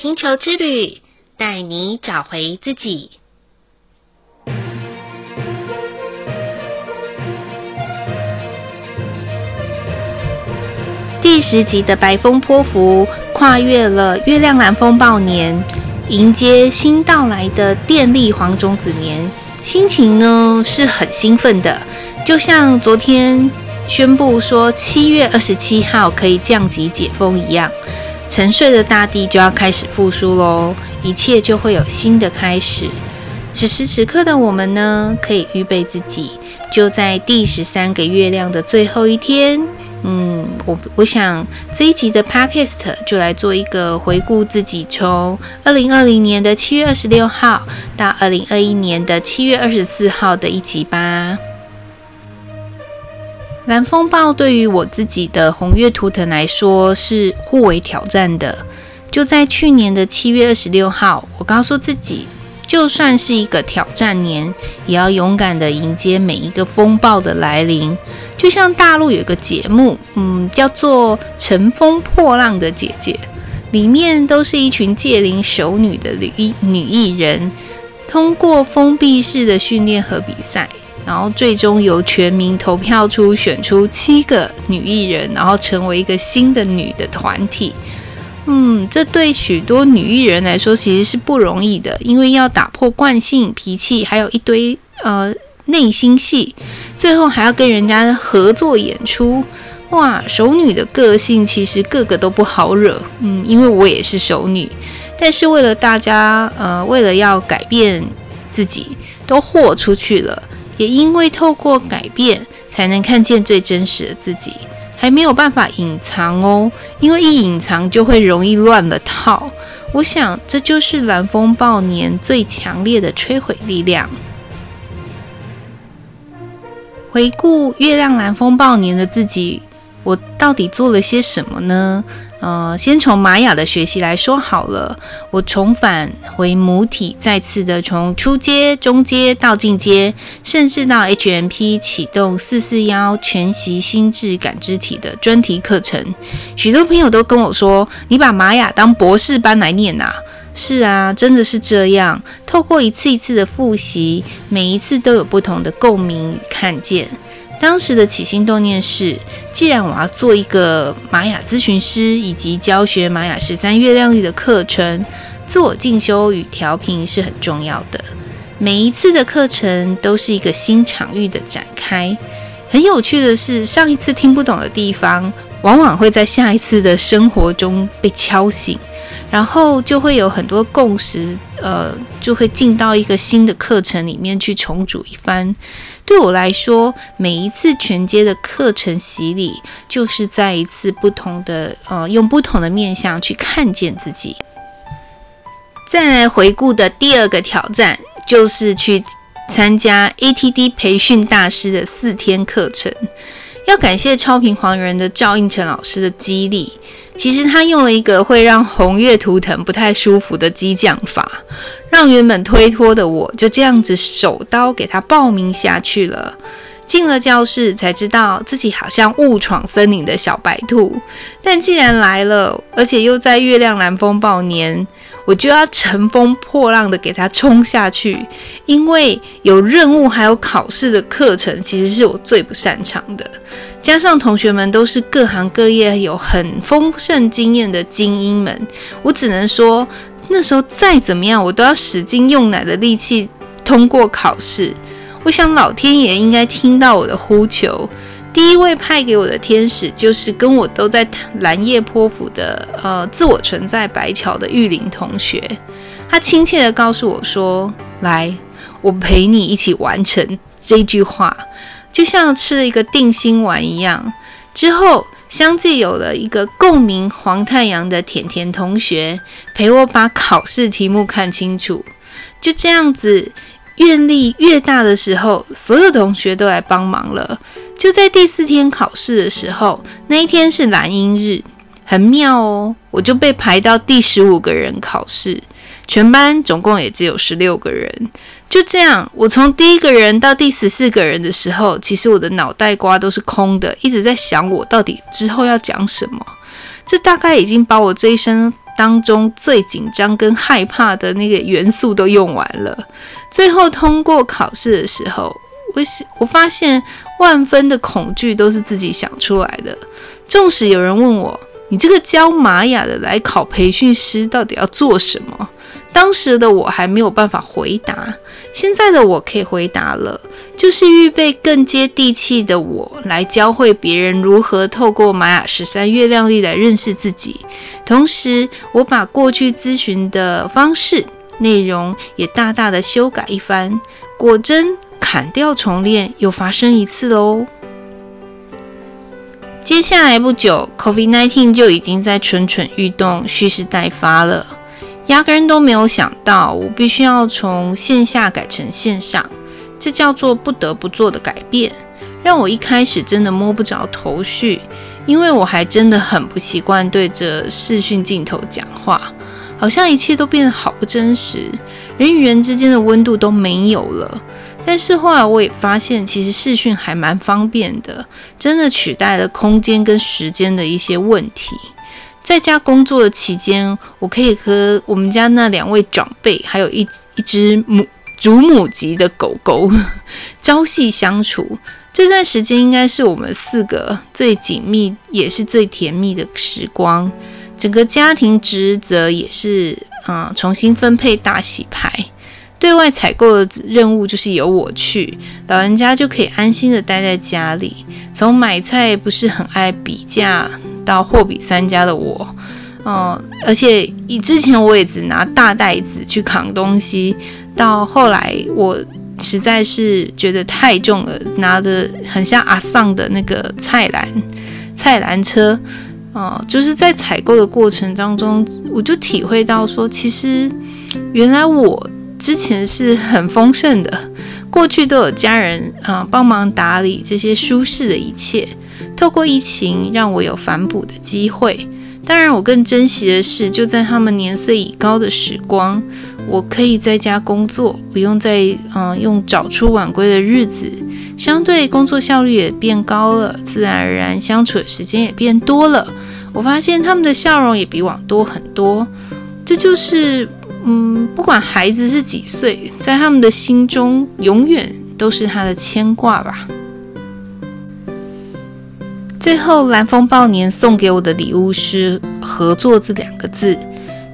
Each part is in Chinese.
星球之旅，带你找回自己。第十集的白风波符跨越了月亮蓝风暴年，迎接新到来的电力黄种子年，心情呢是很兴奋的，就像昨天宣布说七月二十七号可以降级解封一样，沉睡的大地就要开始复苏喽，一切就会有新的开始。此时此刻的我们呢，可以预备自己，就在第十三个月亮的最后一天。嗯，我我想这一集的 Podcast 就来做一个回顾自己从二零二零年的七月二十六号到二零二一年的七月二十四号的一集吧。蓝风暴对于我自己的红月图腾来说是互为挑战的。就在去年的七月二十六号，我告诉自己，就算是一个挑战年，也要勇敢的迎接每一个风暴的来临。就像大陆有个节目，嗯，叫做《乘风破浪的姐姐》，里面都是一群届龄熟女的女艺女艺人，通过封闭式的训练和比赛，然后最终由全民投票出选出七个女艺人，然后成为一个新的女的团体。嗯，这对许多女艺人来说其实是不容易的，因为要打破惯性脾气，还有一堆呃。内心戏，最后还要跟人家合作演出，哇！熟女的个性其实个个都不好惹，嗯，因为我也是熟女，但是为了大家，呃，为了要改变自己，都豁出去了。也因为透过改变，才能看见最真实的自己，还没有办法隐藏哦，因为一隐藏就会容易乱了套。我想这就是蓝风暴年最强烈的摧毁力量。回顾月亮蓝风暴年的自己，我到底做了些什么呢？呃，先从玛雅的学习来说好了。我重返回母体，再次的从初阶、中阶到进阶，甚至到 HMP 启动四四幺全息心智感知体的专题课程。许多朋友都跟我说：“你把玛雅当博士班来念啊！”是啊，真的是这样。透过一次一次的复习，每一次都有不同的共鸣与看见。当时的起心动念是：既然我要做一个玛雅咨询师，以及教学玛雅十三月亮历的课程，自我进修与调频是很重要的。每一次的课程都是一个新场域的展开。很有趣的是，上一次听不懂的地方，往往会在下一次的生活中被敲醒。然后就会有很多共识，呃，就会进到一个新的课程里面去重组一番。对我来说，每一次全阶的课程洗礼，就是在一次不同的，呃，用不同的面向去看见自己。再来回顾的第二个挑战，就是去参加 ATD 培训大师的四天课程。要感谢超频黄人的赵应成老师的激励。其实他用了一个会让红月图腾不太舒服的激将法，让原本推脱的我就这样子手刀给他报名下去了。进了教室才知道自己好像误闯森林的小白兔，但既然来了，而且又在月亮蓝风暴年。我就要乘风破浪的给他冲下去，因为有任务还有考试的课程，其实是我最不擅长的。加上同学们都是各行各业有很丰盛经验的精英们，我只能说那时候再怎么样，我都要使劲用奶的力气通过考试。我想老天爷应该听到我的呼求。第一位派给我的天使，就是跟我都在蓝叶坡府的呃自我存在白桥的玉林同学。他亲切地告诉我说：“来，我陪你一起完成这句话，就像吃了一个定心丸一样。”之后相继有了一个共鸣黄太阳的甜甜同学陪我把考试题目看清楚。就这样子，愿力越大的时候，所有同学都来帮忙了。就在第四天考试的时候，那一天是蓝鹰日，很妙哦。我就被排到第十五个人考试，全班总共也只有十六个人。就这样，我从第一个人到第十四个人的时候，其实我的脑袋瓜都是空的，一直在想我到底之后要讲什么。这大概已经把我这一生当中最紧张跟害怕的那个元素都用完了。最后通过考试的时候，我我发现万分的恐惧都是自己想出来的。纵使有人问我，你这个教玛雅的来考培训师到底要做什么？当时的我还没有办法回答，现在的我可以回答了，就是预备更接地气的我来教会别人如何透过玛雅十三月亮历来认识自己。同时，我把过去咨询的方式内容也大大的修改一番，果真砍掉重练又发生一次喽。接下来不久，COVID-19 就已经在蠢蠢欲动、蓄势待发了。压根都没有想到，我必须要从线下改成线上，这叫做不得不做的改变，让我一开始真的摸不着头绪，因为我还真的很不习惯对着视讯镜头讲话，好像一切都变得好不真实，人与人之间的温度都没有了。但是后来我也发现，其实视讯还蛮方便的，真的取代了空间跟时间的一些问题。在家工作的期间，我可以和我们家那两位长辈，还有一一只母祖母级的狗狗 朝夕相处。这段时间应该是我们四个最紧密，也是最甜蜜的时光。整个家庭职责也是，嗯，重新分配大洗牌。对外采购的任务就是由我去，老人家就可以安心的待在家里。从买菜不是很爱比价，到货比三家的我，嗯，而且以之前我也只拿大袋子去扛东西，到后来我实在是觉得太重了，拿的很像阿桑的那个菜篮菜篮车，嗯，就是在采购的过程当中，我就体会到说，其实原来我。之前是很丰盛的，过去都有家人啊帮忙打理这些舒适的一切。透过疫情，让我有反哺的机会。当然，我更珍惜的是，就在他们年岁已高的时光，我可以在家工作，不用再嗯、用早出晚归的日子，相对工作效率也变高了，自然而然相处的时间也变多了。我发现他们的笑容也比往多很多，这就是。嗯，不管孩子是几岁，在他们的心中永远都是他的牵挂吧。最后，蓝风暴年送给我的礼物是“合作”这两个字。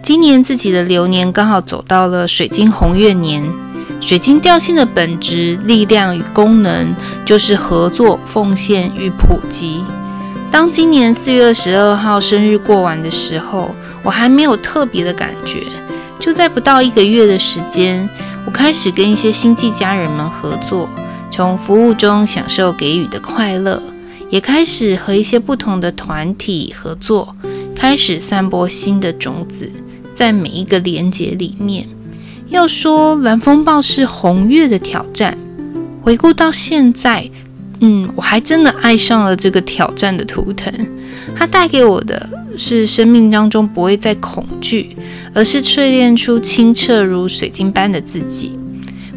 今年自己的流年刚好走到了水晶红月年，水晶调性的本质、力量与功能就是合作、奉献与普及。当今年四月二十二号生日过完的时候，我还没有特别的感觉。就在不到一个月的时间，我开始跟一些星际家人们合作，从服务中享受给予的快乐，也开始和一些不同的团体合作，开始散播新的种子，在每一个连结里面。要说蓝风暴是红月的挑战，回顾到现在，嗯，我还真的爱上了这个挑战的图腾，它带给我的是生命当中不会再恐惧。而是淬炼出清澈如水晶般的自己。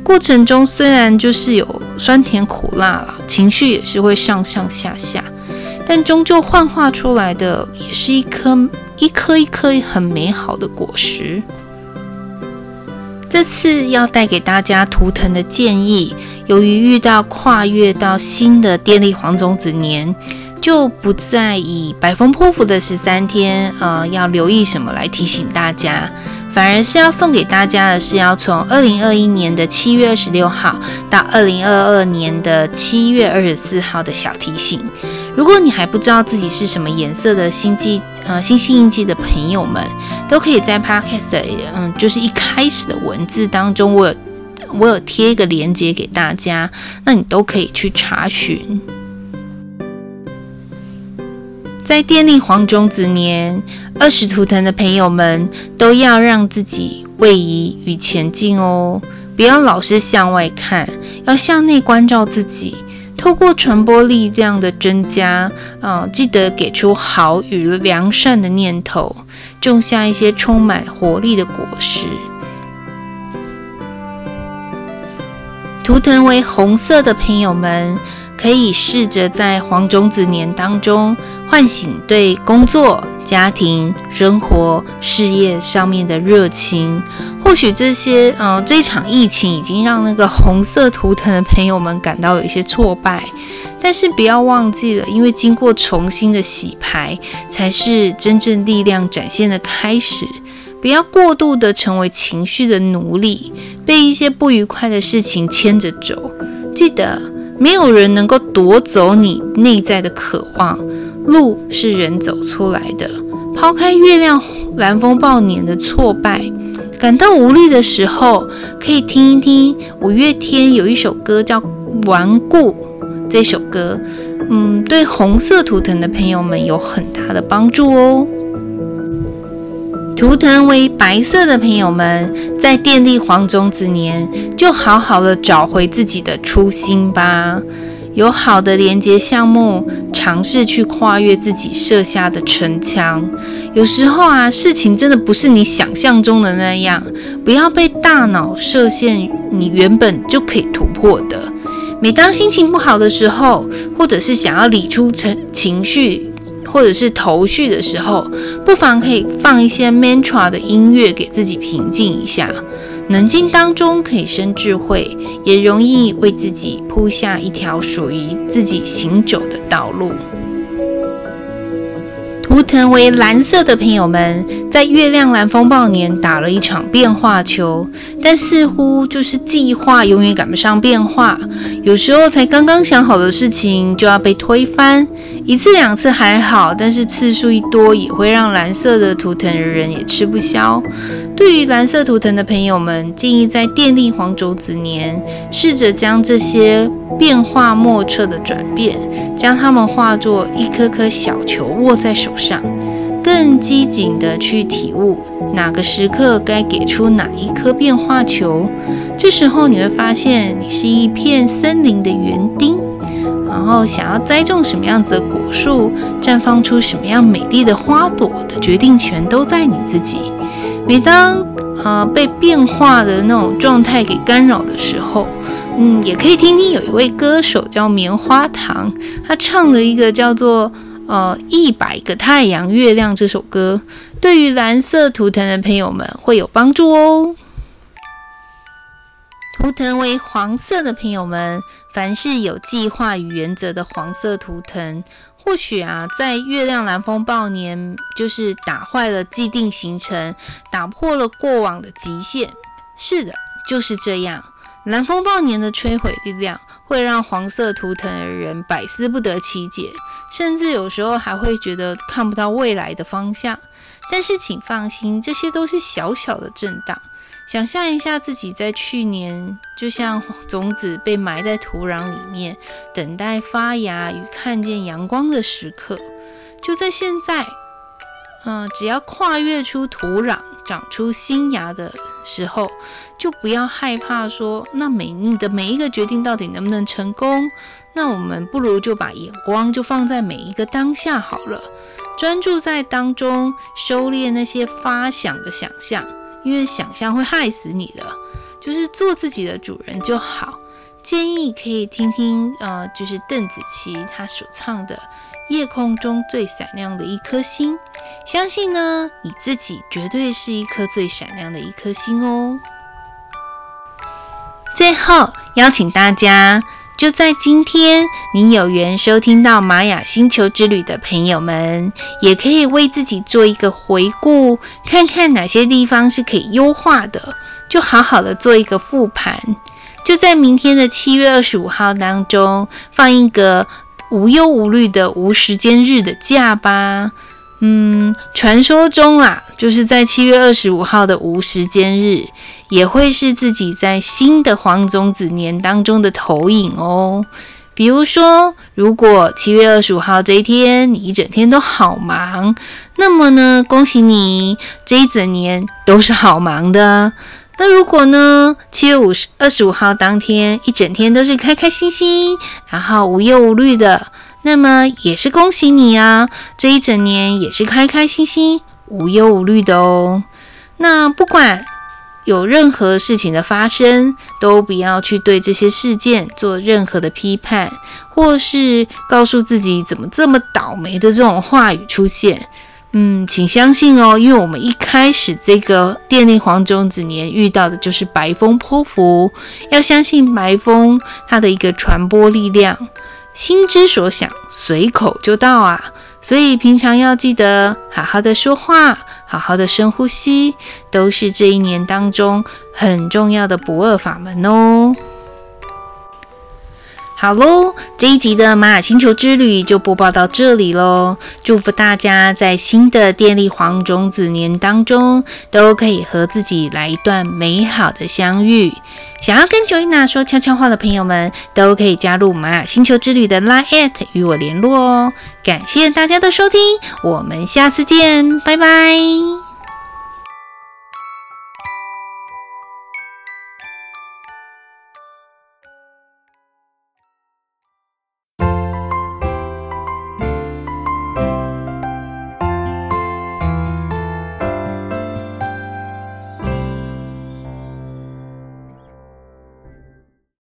过程中虽然就是有酸甜苦辣了，情绪也是会上上下下，但终究幻化出来的也是一颗一颗一颗很美好的果实。这次要带给大家图腾的建议，由于遇到跨越到新的电力黄种子年。就不再以百风波符的十三天，呃，要留意什么来提醒大家，反而是要送给大家的是要从二零二一年的七月二十六号到二零二二年的七月二十四号的小提醒。如果你还不知道自己是什么颜色的星际，呃，星星印记的朋友们，都可以在 Podcast，嗯，就是一开始的文字当中，我有我有贴一个链接给大家，那你都可以去查询。在电力黄种子年，二十图腾的朋友们都要让自己位移与前进哦，不要老是向外看，要向内关照自己。透过传播力量的增加，啊、记得给出好与良善的念头，种下一些充满活力的果实。图腾为红色的朋友们。可以试着在黄种子年当中唤醒对工作、家庭、生活、事业上面的热情。或许这些，呃，这场疫情已经让那个红色图腾的朋友们感到有一些挫败，但是不要忘记了，因为经过重新的洗牌，才是真正力量展现的开始。不要过度的成为情绪的奴隶，被一些不愉快的事情牵着走。记得，没有人能够夺走你内在的渴望，路是人走出来的。抛开月亮蓝风暴年的挫败，感到无力的时候，可以听一听五月天有一首歌叫《顽固》，这首歌，嗯，对红色图腾的朋友们有很大的帮助哦。图腾为白色的朋友们，在电力黄种子年，就好好的找回自己的初心吧。有好的连接项目，尝试去跨越自己设下的城墙。有时候啊，事情真的不是你想象中的那样，不要被大脑设限，你原本就可以突破的。每当心情不好的时候，或者是想要理出情情绪。或者是头绪的时候，不妨可以放一些 mantra 的音乐给自己平静一下。冷静当中可以生智慧，也容易为自己铺下一条属于自己行走的道路。图腾为蓝色的朋友们，在月亮蓝风暴年打了一场变化球，但似乎就是计划永远赶不上变化，有时候才刚刚想好的事情就要被推翻。一次两次还好，但是次数一多，也会让蓝色的图腾的人也吃不消。对于蓝色图腾的朋友们，建议在电力黄种子年，试着将这些变化莫测的转变，将它们化作一颗颗小球握在手上，更机警地去体悟哪个时刻该给出哪一颗变化球。这时候你会发现，你是一片森林的园丁，然后想要栽种什么样子的果树，绽放出什么样美丽的花朵的决定权都在你自己。每当呃被变化的那种状态给干扰的时候，嗯，也可以听听有一位歌手叫棉花糖，他唱了一个叫做呃一百个太阳月亮这首歌，对于蓝色图腾的朋友们会有帮助哦。图腾为黄色的朋友们，凡是有计划与原则的黄色图腾。或许啊，在月亮蓝风暴年，就是打坏了既定行程，打破了过往的极限。是的，就是这样。蓝风暴年的摧毁力量会让黄色图腾的人百思不得其解，甚至有时候还会觉得看不到未来的方向。但是请放心，这些都是小小的震荡。想象一下自己在去年，就像种子被埋在土壤里面，等待发芽与看见阳光的时刻。就在现在，嗯、只要跨越出土壤，长出新芽的时候，就不要害怕说，那每你的每一个决定到底能不能成功？那我们不如就把眼光就放在每一个当下好了，专注在当中，收敛那些发想的想象。因为想象会害死你的，就是做自己的主人就好。建议可以听听，呃，就是邓紫棋她所唱的《夜空中最闪亮的一颗星》，相信呢，你自己绝对是一颗最闪亮的一颗星哦。最后，邀请大家。就在今天，你有缘收听到玛雅星球之旅的朋友们，也可以为自己做一个回顾，看看哪些地方是可以优化的，就好好的做一个复盘。就在明天的七月二十五号当中，放一个无忧无虑的无时间日的假吧。嗯，传说中啊，就是在七月二十五号的无时间日，也会是自己在新的黄种子年当中的投影哦。比如说，如果七月二十五号这一天你一整天都好忙，那么呢，恭喜你，这一整年都是好忙的。那如果呢，七月五十二十五号当天一整天都是开开心心，然后无忧无虑的。那么也是恭喜你啊！这一整年也是开开心心、无忧无虑的哦。那不管有任何事情的发生，都不要去对这些事件做任何的批判，或是告诉自己怎么这么倒霉的这种话语出现。嗯，请相信哦，因为我们一开始这个电力黄种子年遇到的就是白风波符，要相信白风它的一个传播力量，心之所想，随口就到啊。所以平常要记得好好的说话。好好的深呼吸，都是这一年当中很重要的不二法门哦。好喽，这一集的玛雅星球之旅就播报到这里喽。祝福大家在新的电力黄种子年当中，都可以和自己来一段美好的相遇。想要跟 Joanna 说悄悄话的朋友们，都可以加入玛雅星球之旅的 Line@ 与我联络哦。感谢大家的收听，我们下次见，拜拜。